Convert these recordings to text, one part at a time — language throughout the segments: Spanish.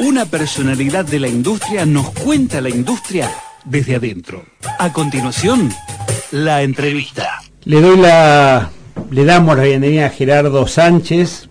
Una personalidad de la industria nos cuenta la industria desde adentro. A continuación, la entrevista. Le doy la le damos la bienvenida a Gerardo Sánchez.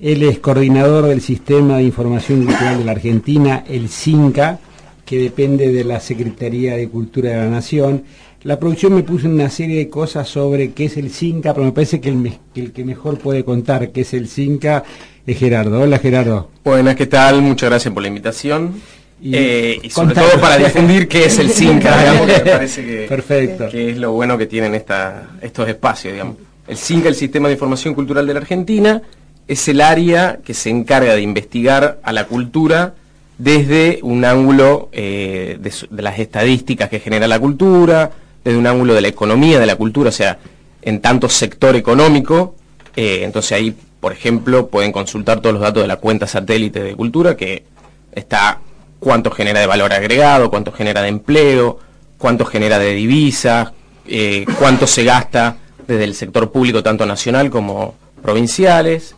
Él es coordinador del Sistema de Información Cultural de la Argentina, el CINCA, que depende de la Secretaría de Cultura de la Nación. La producción me puso una serie de cosas sobre qué es el CINCA, pero me parece que el, que mejor puede contar qué es el CINCA es Gerardo. Hola Gerardo. Buenas, ¿qué tal? Muchas gracias por la invitación. Y, eh, sobre todo para difundir qué es el CINCA, digamos, me parece que, Perfecto. que es lo bueno que tienen esta, estos espacios, digamos. El CINCA, el Sistema de Información Cultural de la Argentina, es el área que se encarga de investigar a la cultura desde un ángulo eh, de, las estadísticas que genera la cultura, desde un ángulo de la economía de la cultura, o sea, en tanto sector económico. Eh, entonces ahí, por ejemplo, pueden consultar todos los datos de la cuenta satélite de cultura, que está cuánto genera de valor agregado, cuánto genera de empleo, cuánto genera de divisas, eh, cuánto se gasta desde el sector público, tanto nacional como provinciales.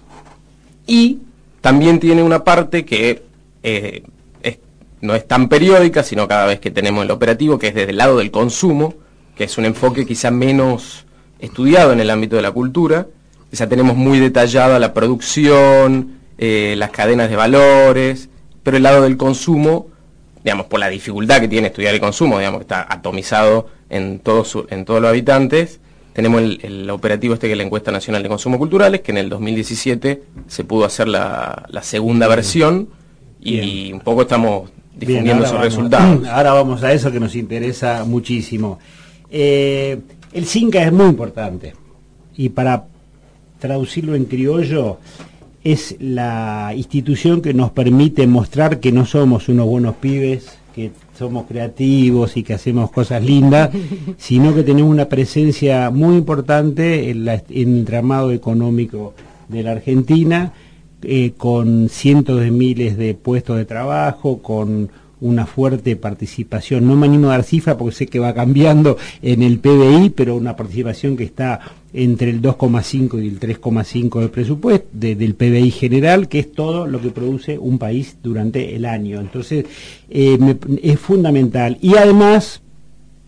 Y también tiene una parte que eh, no es tan periódica, sino cada vez que tenemos el operativo, que es desde el lado del consumo, que es un enfoque quizá menos estudiado en el ámbito de la cultura. Ya tenemos muy detallada la producción, eh, las cadenas de valores, pero el lado del consumo, digamos, por la dificultad que tiene estudiar el consumo, digamos, que está atomizado en, todos en todos los habitantes, tenemos el, operativo este que es la encuesta nacional de consumo culturales, que en el 2017 se pudo hacer la, segunda versión y, un poco estamos difundiendo sus resultados. Ahora vamos a eso que nos interesa muchísimo. Eh, el CINCA es muy importante. Y para traducirlo en criollo es la institución que nos permite mostrar que no somos unos buenos pibes, que somos creativos y que hacemos cosas lindas, sino que tenemos una presencia muy importante en, el entramado económico de la Argentina, eh, con cientos de miles de puestos de trabajo, con una fuerte participación, no me animo a dar cifra porque sé que va cambiando en el PBI, pero una participación que está entre el 2,5 y el 3,5 del presupuesto, del PBI general, que es todo lo que produce un país durante el año. Entonces, eh, es fundamental. Y además,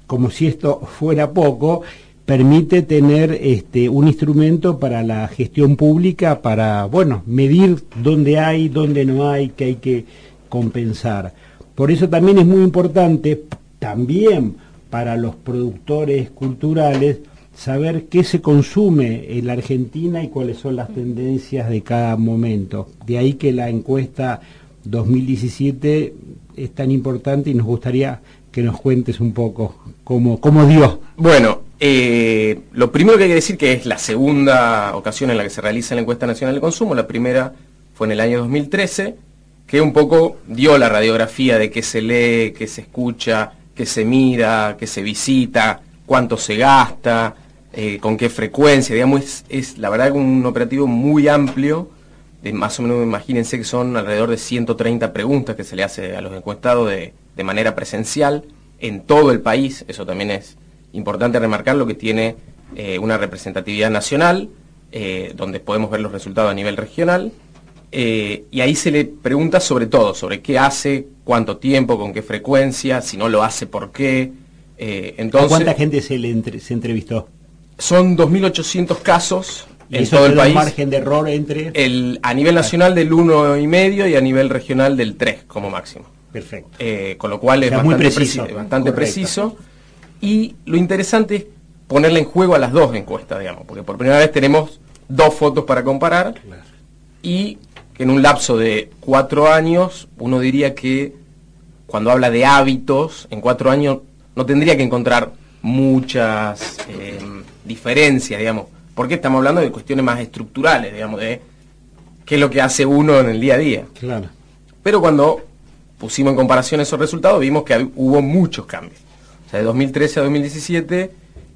como si esto fuera poco, permite tener este, un instrumento para la gestión pública, para, bueno, medir dónde hay, dónde no hay, qué hay que compensar. Por eso también es muy importante, también para los productores culturales, saber qué se consume en la Argentina y cuáles son las tendencias de cada momento. De ahí que la encuesta 2017 es tan importante y nos gustaría que nos cuentes un poco cómo, cómo dio. Bueno, eh, lo primero que hay que decir que es la segunda ocasión en la que se realiza la encuesta nacional de consumo, la primera fue en el año 2013 que un poco dio la radiografía de qué se lee, qué se escucha, qué se mira, qué se visita, cuánto se gasta, eh, con qué frecuencia, digamos, es, la verdad un operativo muy amplio, de más o menos imagínense que son alrededor de 130 preguntas que se le hace a los encuestados de, manera presencial en todo el país, eso también es importante remarcar, lo que tiene eh, una representatividad nacional, eh, donde podemos ver los resultados a nivel regional, eh, y ahí se le pregunta sobre todo, sobre qué hace, cuánto tiempo, con qué frecuencia, si no lo hace, por qué. Eh, entonces, ¿Cuánta gente se, le entrevistó? Son 2.800 casos en todo el país. margen de error entre...? El, a nivel nacional del 1,5 y a nivel regional del 3 como máximo. Perfecto. Eh, con lo cual es bastante, preciso, bastante preciso. Y lo interesante es ponerle en juego a las dos encuestas, digamos, porque por primera vez tenemos dos fotos para comparar y que en un lapso de cuatro años, uno diría que cuando habla de hábitos, en cuatro años no tendría que encontrar muchas eh, diferencias, digamos, porque estamos hablando de cuestiones más estructurales, digamos, de qué es lo que hace uno en el día a día. Claro. Pero cuando pusimos en comparación esos resultados, vimos que hubo muchos cambios. O sea, de 2013 a 2017,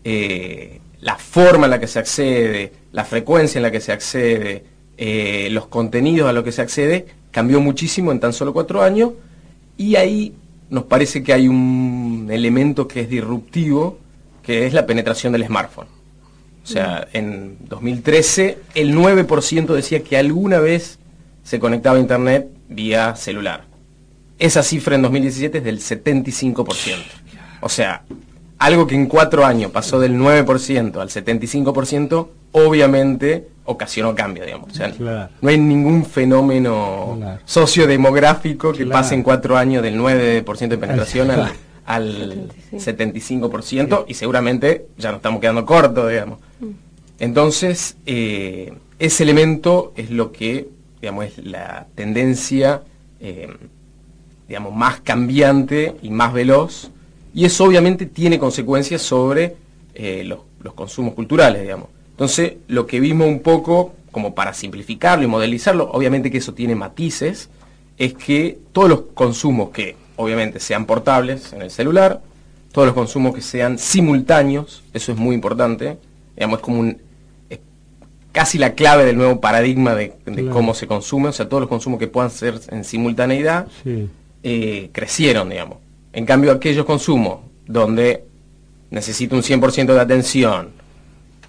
eh, la forma en la que se accede, la frecuencia en la que se accede, eh, los contenidos a los que se accede cambió muchísimo en tan solo cuatro años y ahí nos parece que hay un elemento que es disruptivo, que es la penetración del smartphone. O sea, en 2013 el 9% decía que alguna vez se conectaba a Internet vía celular. esa cifra en 2017 es del 75%. O sea, algo que en cuatro años pasó del 9% al 75%, obviamente ocasionó cambio, digamos. O sea, no hay ningún fenómeno sociodemográfico que pase en cuatro años del 9% de penetración al, 75% y seguramente ya nos estamos quedando cortos, digamos. Mm. Entonces, eh, ese elemento es lo que, digamos, es la tendencia, eh, digamos, más cambiante y más veloz y eso obviamente tiene consecuencias sobre eh, los, consumos culturales, digamos. Entonces, lo que vimos un poco, como para simplificarlo y modelizarlo, obviamente que eso tiene matices, es que todos los consumos que obviamente sean portables en el celular, todos los consumos que sean simultáneos, eso es muy importante, digamos, es como un, casi la clave del nuevo paradigma de, cómo se consume, o sea, todos los consumos que puedan ser en simultaneidad, eh, crecieron, digamos. En cambio, aquellos consumos donde necesito un 100% de atención,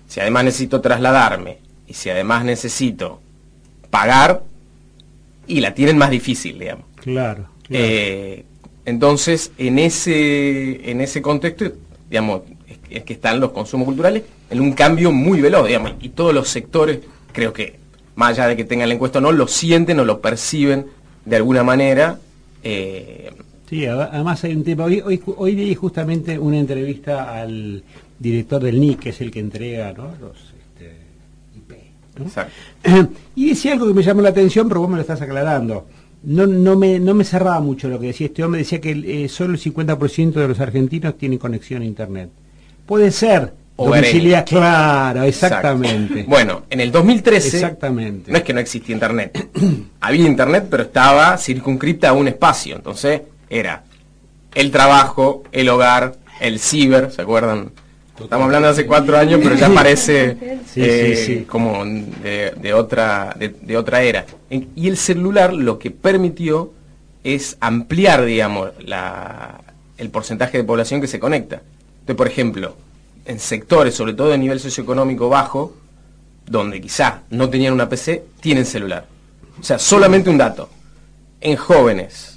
si además necesito trasladarme y si además necesito pagar, y la tienen más difícil, digamos. Claro. Eh, entonces, en ese, en ese contexto, digamos, es, que están los consumos culturales en un cambio muy veloz, digamos, y todos los sectores, creo que, más allá de que tengan la encuesta o no, lo sienten o lo perciben de alguna manera. Eh, Sí, además hay un tema. Hoy, hoy, hoy leí justamente una entrevista al director del NIC, que es el que entrega ¿no? los este, IP. Y decía algo que me llamó la atención, pero vos me lo estás aclarando. No, no, me, no me cerraba mucho lo que decía este hombre. Decía que eh, solo el 50% de los argentinos tienen conexión a Internet. Puede ser. O claro, exactamente. Bueno, en el 2013 exactamente. no es que no existía Internet. Había Internet, pero estaba circunscripta a un espacio. Entonces, era el trabajo, el hogar, el ciber, ¿se acuerdan? Estamos hablando de hace cuatro años, pero ya parece eh, como de, otra, de, otra era. Y el celular lo que permitió es ampliar, digamos, la, el porcentaje de población que se conecta. Entonces, por ejemplo, en sectores, sobre todo de nivel socioeconómico bajo, donde quizás no tenían una PC, tienen celular. O sea, solamente un dato. En jóvenes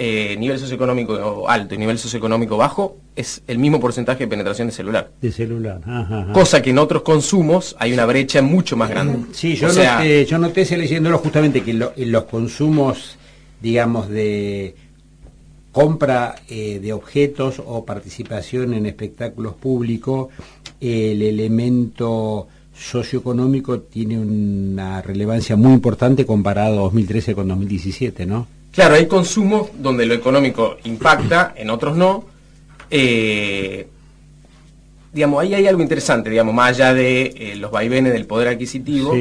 eh, nivel socioeconómico alto y nivel socioeconómico bajo, es el mismo porcentaje de penetración de celular. De celular, Cosa que en otros consumos hay una brecha mucho más grande. Sí, yo, noté, yo noté leyéndolo justamente que en, los consumos, digamos, de compra eh, de objetos o participación en espectáculos públicos, el elemento socioeconómico tiene una relevancia muy importante comparado 2013 con 2017, ¿no? Claro, hay consumos donde lo económico impacta, en otros no. Eh, digamos, ahí hay algo interesante, digamos, más allá de eh, los vaivenes del poder adquisitivo,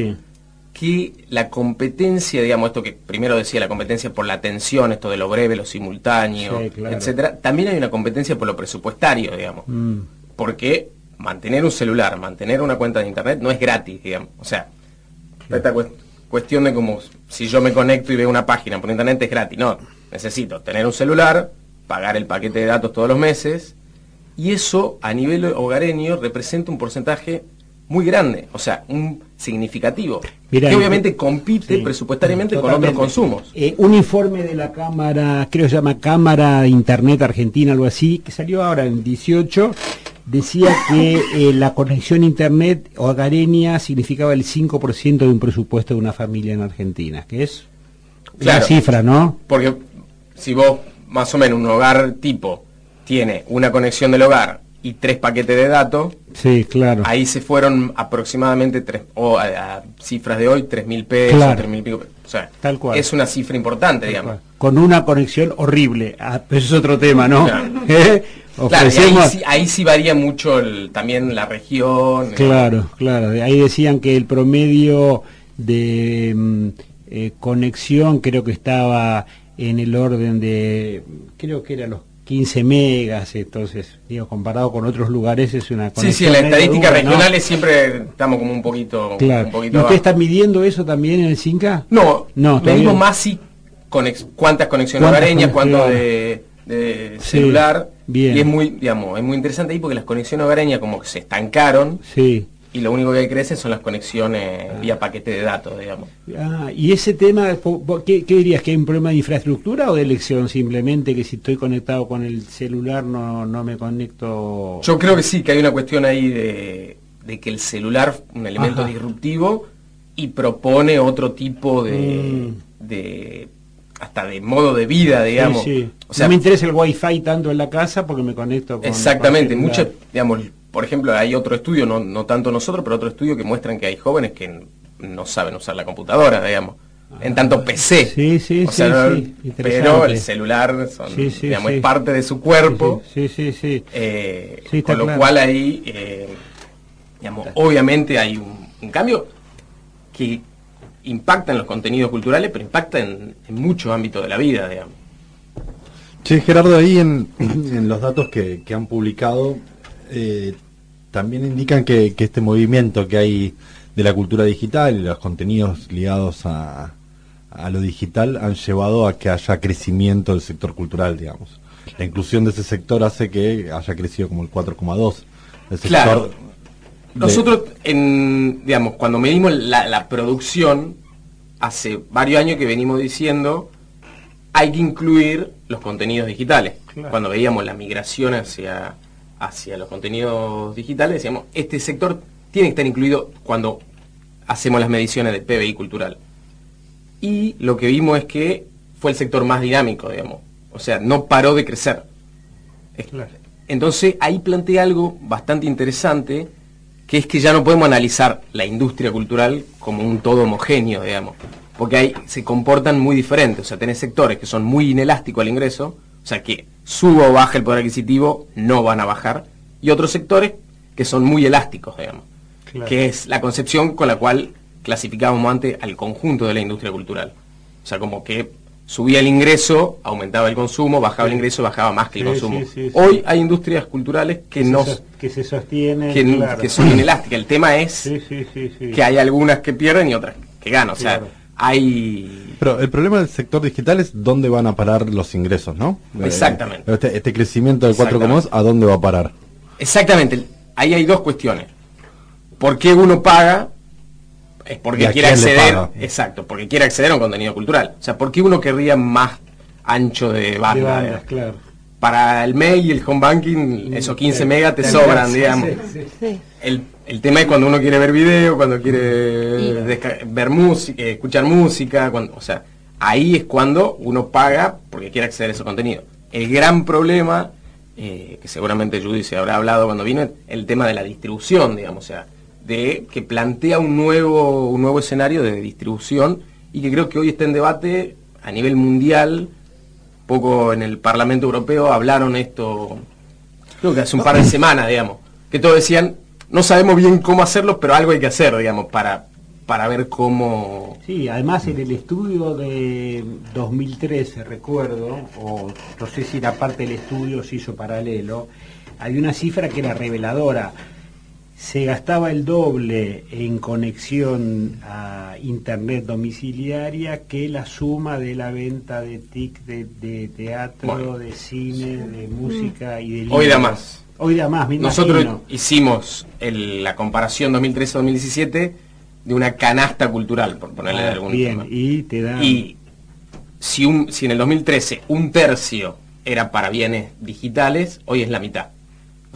que la competencia, digamos, esto que primero decía, la competencia por la atención, esto de lo breve, lo simultáneo, etcétera, también hay una competencia por lo presupuestario, digamos. Mm. Porque mantener un celular, mantener una cuenta de internet no es gratis, digamos. O sea, esta cuestión de como si yo me conecto y veo una página por internet es gratis. No, necesito tener un celular, pagar el paquete de datos todos los meses, y eso a nivel hogareño representa un porcentaje muy grande, o sea, un significativo, que obviamente compite presupuestariamente con otros consumos. Eh, un informe de la Cámara, creo que se llama Cámara de Internet Argentina, algo así, que salió ahora en 18, decía que eh, la conexión a internet hogareña significaba el 5% de un presupuesto de una familia en Argentina, que es una cifra, ¿no? Porque si vos, más o menos, un hogar tipo tiene una conexión del hogar y tres paquetes de datos, sí, claro. ahí se fueron aproximadamente, tres, o a, cifras de hoy, tres mil pesos, tres mil pico. O sea, Tal cual. es una cifra importante, digamos. Con una conexión horrible. Ah, eso es otro tema, ¿no? ¿Eh? Claro, ahí, sí, varía mucho también la región. Claro, claro. Ahí decían que el promedio de mm, eh, conexión creo que estaba en el orden de, creo que eran los 15 megas, entonces, digo, comparado con otros lugares es una conexión. Sí, sí, en las estadísticas regionales siempre estamos como un poquito... Claro. Un ¿Y usted está midiendo eso también en el CINCA? No, no medimos más si cuántas conexiones hogareñas, cuánto de de celular. Y es muy, digamos, es muy interesante ahí porque las conexiones hogareñas como que se estancaron. Sí. y lo único que crece son las conexiones ah. vía paquete de datos, digamos. Ah, y ese tema, ¿qué, dirías? ¿Que hay un problema de infraestructura o de elección simplemente? Que si estoy conectado con el celular no, no me conecto... Yo creo que sí, que hay una cuestión ahí de, que el celular un elemento disruptivo y propone otro tipo de, mm. de hasta de modo de vida, digamos. O sea, no me interesa el wifi tanto en la casa porque me conecto con... Exactamente, mucho, digamos, por ejemplo, hay otro estudio, no, no tanto nosotros, pero otro estudio que muestran que hay jóvenes que no saben usar la computadora, digamos. en tanto PC. Sí, sí, o sea, Pero el celular son, digamos, es parte de su cuerpo. Sí, sí, sí. Eh, con lo cual ahí, eh, digamos, obviamente hay un, cambio que impacta en los contenidos culturales, pero impacta en, muchos ámbitos de la vida, digamos. Sí, Gerardo, ahí en, los datos que, que han publicado, eh, también indican que, este movimiento que hay de la cultura digital y los contenidos ligados a, lo digital han llevado a que haya crecimiento del sector cultural, digamos. La inclusión de ese sector hace que haya crecido como el 4,2. Claro. Nosotros, en, digamos, cuando medimos la, producción, hace varios años que venimos diciendo, hay que incluir los contenidos digitales. Cuando veíamos la migración hacia hacia los contenidos digitales, decíamos, este sector tiene que estar incluido cuando hacemos las mediciones de PBI cultural. Y lo que vimos es que fue el sector más dinámico, digamos. O sea, no paró de crecer. Entonces ahí plantea algo bastante interesante, que es que ya no podemos analizar la industria cultural como un todo homogéneo, digamos. Porque ahí se comportan muy diferentes. O sea, tenés sectores que son muy inelásticos al ingreso, o sea que suba o baja el poder adquisitivo, no van a bajar. Y otros sectores que son muy elásticos, digamos. Que es la concepción con la cual clasificábamos antes al conjunto de la industria cultural. O sea, como que subía el ingreso, aumentaba el consumo, bajaba el ingreso, bajaba más que el consumo. Hoy hay industrias culturales que, no que se sostienen, que, son inelásticas. El tema es que hay algunas que pierden y otras que ganan. O sea, hay... Pero el problema del sector digital es dónde van a parar los ingresos, ¿no? Exactamente. Este, este crecimiento del 4,2, ¿a dónde va a parar? Exactamente. Ahí hay dos cuestiones. ¿Por qué uno paga? Es porque quiere acceder... Exacto, porque quiere acceder a un contenido cultural. O sea, ¿por qué uno querría más ancho de banda? claro. Para el mail y el home banking, esos 15 megas te sobran, digamos. El el tema es cuando uno quiere ver video, cuando quiere ver música, escuchar música, cuando, o sea, ahí es cuando uno paga porque quiere acceder a ese contenido. El gran problema, eh, que seguramente Judy se habrá hablado cuando vino, el tema de la distribución, digamos, o sea, de que plantea un nuevo, un nuevo escenario de distribución y que creo que hoy está en debate a nivel mundial, poco en el Parlamento Europeo hablaron esto, creo que hace un par de semanas, digamos, que todos decían, no sabemos bien cómo hacerlo, pero algo hay que hacer, digamos, para, para ver cómo... Sí, además en el estudio de 2013, recuerdo, o no sé si la parte del estudio se hizo paralelo, hay una cifra que era reveladora. Se gastaba el doble en conexión a internet domiciliaria que la suma de la venta de TIC, de, teatro, de cine, de música y de libros. Hoy da más. Hoy más, Nosotros hicimos la comparación 2013-2017 de una canasta cultural, por ponerle ah, algún Bien, y te da... Y si, un, si en el 2013 un tercio era para bienes digitales, hoy es la mitad.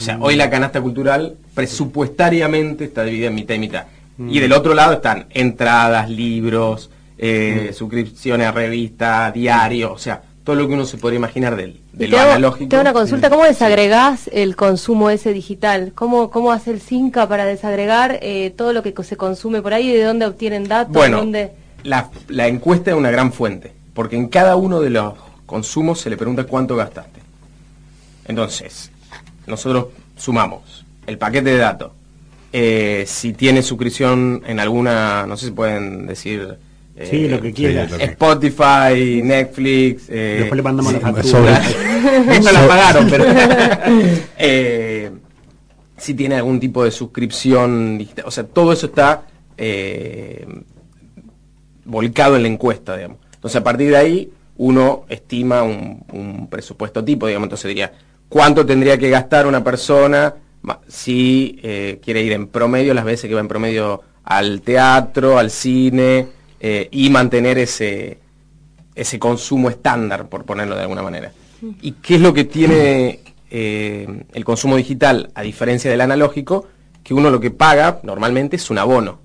O sea, hoy la mm. canasta cultural presupuestariamente está dividida en mitad y mitad. Y mm. del otro lado están entradas, libros, eh, mm. suscripciones a revistas, diarios, o sea, todo lo que uno se podría imaginar del, de lo analógico. Tengo una consulta, ¿cómo desagregás el consumo ese digital? ¿Cómo, cómo hace el CINCA para desagregar eh, todo lo que se consume por ahí? ¿De dónde obtienen datos? Bueno, La, la encuesta es una gran fuente, porque en cada uno de los consumos se le pregunta cuánto gastaste. Entonces, nosotros sumamos el paquete de datos, eh, si tiene suscripción en alguna, no sé si pueden decir Sí, lo que eh, quieras. Spotify, Netflix. Eh, Después le mandamos la factura. no la pagaron, pero. eh, si tiene algún tipo de suscripción digital. O sea, todo eso está eh, volcado en la encuesta, digamos. Entonces, a partir de ahí, uno estima un, un presupuesto tipo, digamos. Entonces diría, ¿cuánto tendría que gastar una persona si eh, quiere ir en promedio las veces que va en promedio al teatro, al cine eh, y mantener ese, ese consumo estándar, por ponerlo de alguna manera. ¿Y qué es lo que tiene eh, el consumo digital, a diferencia del analógico? Que uno lo que paga normalmente es un abono.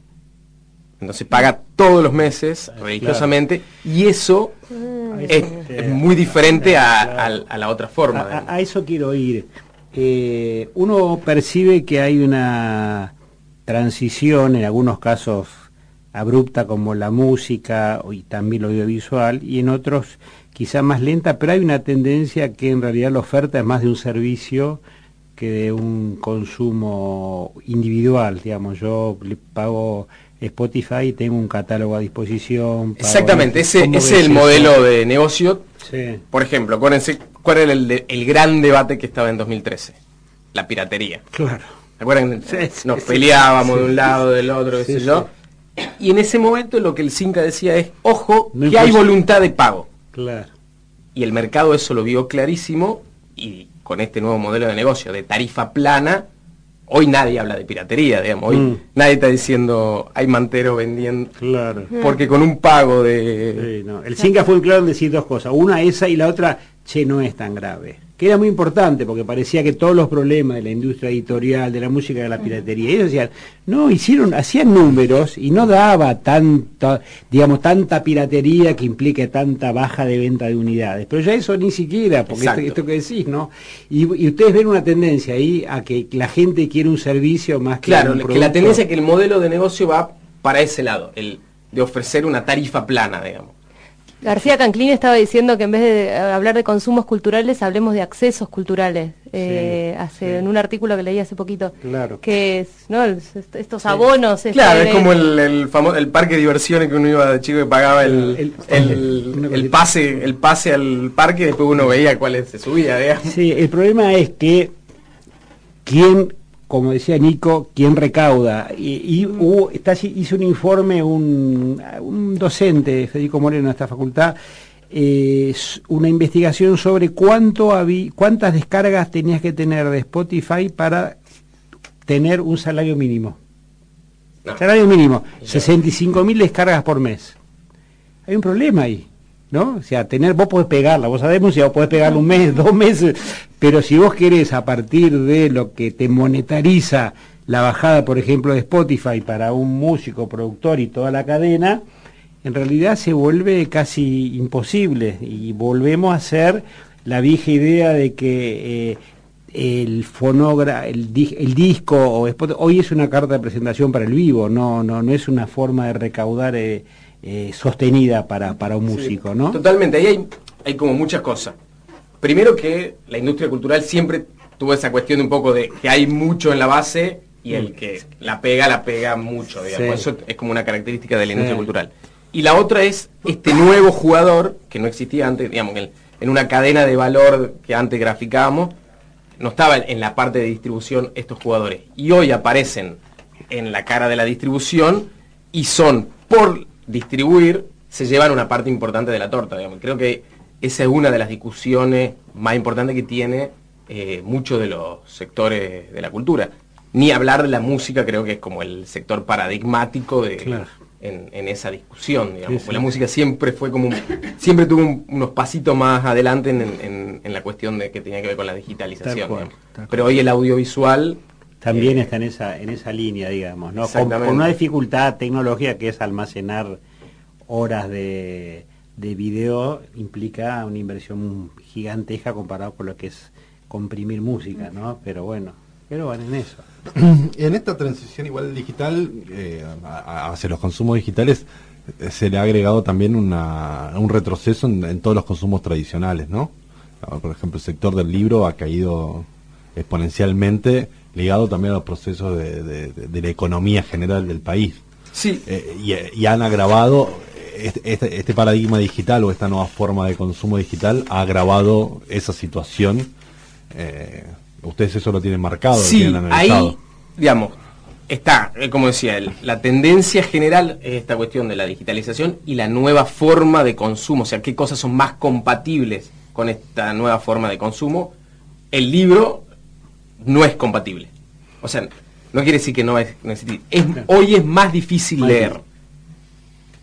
Entonces paga todos los meses religiosamente y eso es, muy diferente a, la otra forma. A, eso quiero ir. Eh, uno percibe que hay una transición, en algunos casos abrupta como la música y también lo audiovisual, y en otros quizá más lenta, pero hay una tendencia que en realidad la oferta es más de un servicio que de un consumo individual, digamos, yo le pago Spotify tengo un catálogo a disposición. Exactamente, ese, es el modelo de negocio. Por ejemplo, acuérdense, ¿cuál era el, el, gran debate que estaba en 2013? La piratería. Claro. ¿Recuerdan? Nos peleábamos de un lado, del otro, qué sé yo. Y en ese momento lo que el Cinca decía es, ojo, que hay voluntad de pago. Claro. Y el mercado eso lo vio clarísimo y con este nuevo modelo de negocio de tarifa plana, hoy nadie habla de piratería, digamos, hoy mm. nadie está diciendo hay mantero vendiendo. Claro. Porque con un pago de... El Cinca fue claro en decir dos cosas, una esa y la otra, che, no es tan grave que era muy importante porque parecía que todos los problemas de la industria editorial, de la música, de la piratería, ellos decían, no, hicieron, hacían números y no daba tanta, digamos, tanta piratería que implique tanta baja de venta de unidades. Pero ya eso ni siquiera, porque esto, que decís, ¿no? Y, ustedes ven una tendencia ahí a que la gente quiere un servicio más que claro, que la tendencia es que el modelo de negocio va para ese lado, el de ofrecer una tarifa plana, digamos. García Canclín estaba diciendo que en vez de eh, hablar de consumos culturales, hablemos de accesos culturales. Eh, hace, En un artículo que leí hace poquito. Claro. Que es, ¿no? estos abonos. Este claro, es como el, el, famoso, el parque de diversiones que uno iba de chico y pagaba el, el, pase el pase al parque y después uno veía cuál se subía. Sí, el problema es que quién como decía Nico, ¿quién recauda. Y, y hubo, está, hizo un informe un, un, docente, Federico Moreno, de esta facultad, eh, una investigación sobre cuánto había, cuántas descargas tenías que tener de Spotify para tener un salario mínimo. Salario mínimo, 65 mil descargas por mes. Hay un problema ahí. ¿no? O sea, tener, vos podés pegarla, vos sabés si vos podés pegarla un mes, dos meses, pero si vos querés a partir de lo que te monetariza la bajada, por ejemplo, de Spotify para un músico, productor y toda la cadena, en realidad se vuelve casi imposible y volvemos a ser la vieja idea de que eh, el fonogra, el, el disco o hoy es una carta de presentación para el vivo, no, no, no es una forma de recaudar eh, eh, sostenida para, para un músico, ¿no? Totalmente, ahí hay, hay como muchas cosas. Primero que la industria cultural siempre tuvo esa cuestión de un poco de que hay mucho en la base y el que la pega, la pega mucho, digamos. Eso es como una característica de la industria cultural. Y la otra es este nuevo jugador, que no existía antes, digamos, en, una cadena de valor que antes graficábamos, no estaba en la parte de distribución estos jugadores. Y hoy aparecen en la cara de la distribución y son por distribuir, se llevan una parte importante de la torta. Digamos. Creo que esa es una de las discusiones más importantes que tiene eh, muchos de los sectores de la cultura. Ni hablar de la música, creo que es como el sector paradigmático de, en, esa discusión, digamos. La música siempre fue como, siempre tuvo unos pasitos más adelante en, la cuestión de que tenía que ver con la digitalización. Pero hoy el audiovisual también eh, está en esa, en esa línea, digamos, ¿no? Con, una dificultad tecnológica que es almacenar horas de, de video implica una inversión gigantesca comparado con lo que es comprimir música, ¿no? Pero bueno, pero van en eso. En esta transición igual digital, eh, hacia los consumos digitales, eh, se le ha agregado también una, un retroceso en, en, todos los consumos tradicionales, ¿no? Por ejemplo, el sector del libro ha caído exponencialmente ligado también a los procesos de, la economía general del país. Sí. Eh, y, han agravado este, este, este, paradigma digital o esta nueva forma de consumo digital ha agravado esa situación. Eh, ustedes eso lo tienen marcado, sí, Ahí, digamos, está, eh, como decía él, la tendencia general es esta cuestión de la digitalización y la nueva forma de consumo, o sea, qué cosas son más compatibles con esta nueva forma de consumo. El libro no es compatible. o sea, no quiere decir que no es, hoy es más difícil leer.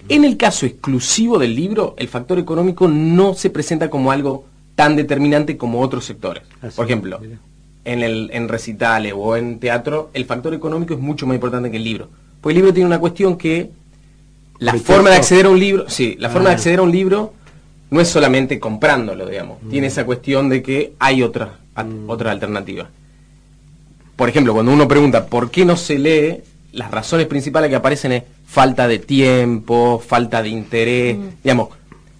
En el caso exclusivo del libro, el factor económico no se presenta como algo tan determinante como otros sectores. Por ejemplo, en, el, en recitales o en teatro, el factor económico es mucho más importante que el libro. Porque el libro tiene una cuestión que la forma de acceder a un libro, sí, la forma de ah. acceder a un libro no es solamente comprándolo, digamos. Mm. Tiene esa cuestión de que hay otra, mm. otra alternativa. Por ejemplo, cuando uno pregunta por qué no se lee, las razones principales que aparecen es falta de tiempo, falta de interés, mm. digamos,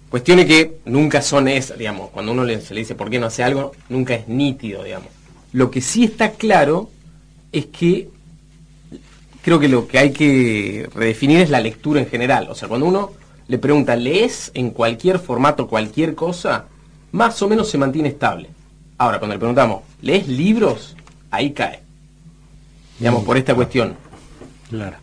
cuestiones que nunca son esas, digamos, cuando uno se le dice por qué no hace algo, nunca es nítido, digamos. Lo que sí está claro es que creo que lo que hay que redefinir es la lectura en general. O sea, cuando uno le pregunta, ¿lees en cualquier formato cualquier cosa? Más o menos se mantiene estable. Ahora, cuando le preguntamos, ¿lees libros? Ahí cae. Digamos, por esta cuestión. Claro.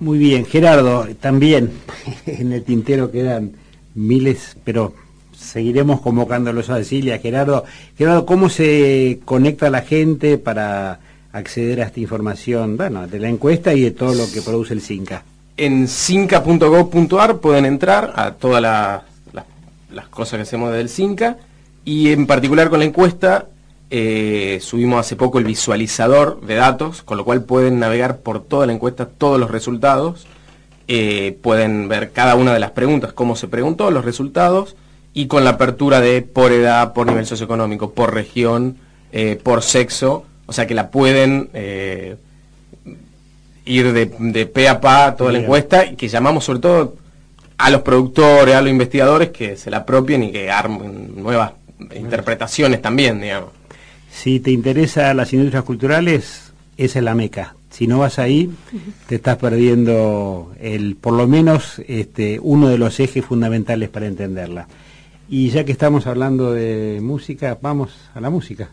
Muy bien, Gerardo, también en el tintero quedan miles, pero seguiremos convocándolos a Cecilia, Gerardo. Gerardo, ¿cómo se conecta la gente para acceder a esta información, bueno, de la encuesta y de todo lo que produce el CINCA? En cinca.gov.ar pueden entrar a todas las cosas que hacemos desde el CINCA y en particular con la encuesta eh, subimos hace poco el visualizador de datos, con lo cual pueden navegar por toda la encuesta todos los resultados, eh, pueden ver cada una de las preguntas, cómo se preguntó, los resultados, y con la apertura de por edad, por nivel socioeconómico, por región, eh, por sexo, o sea que la pueden ir de, de, pe a pa toda la encuesta y que llamamos sobre todo a los productores, a los investigadores que se la apropien y que armen nuevas interpretaciones también, digamos. Si te interesan las industrias culturales, esa es la meca. Si no vas ahí, te estás perdiendo el, por lo menos este, uno de los ejes fundamentales para entenderla. Y ya que estamos hablando de música, vamos a la música.